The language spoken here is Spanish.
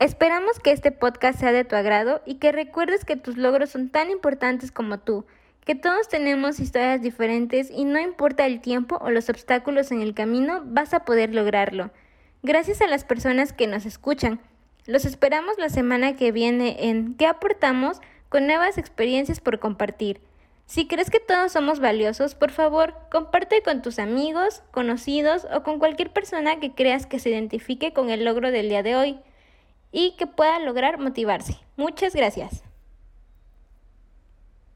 Esperamos que este podcast sea de tu agrado y que recuerdes que tus logros son tan importantes como tú, que todos tenemos historias diferentes y no importa el tiempo o los obstáculos en el camino, vas a poder lograrlo. Gracias a las personas que nos escuchan. Los esperamos la semana que viene en ¿Qué aportamos? con nuevas experiencias por compartir. Si crees que todos somos valiosos, por favor, comparte con tus amigos, conocidos o con cualquier persona que creas que se identifique con el logro del día de hoy y que pueda lograr motivarse. Muchas gracias.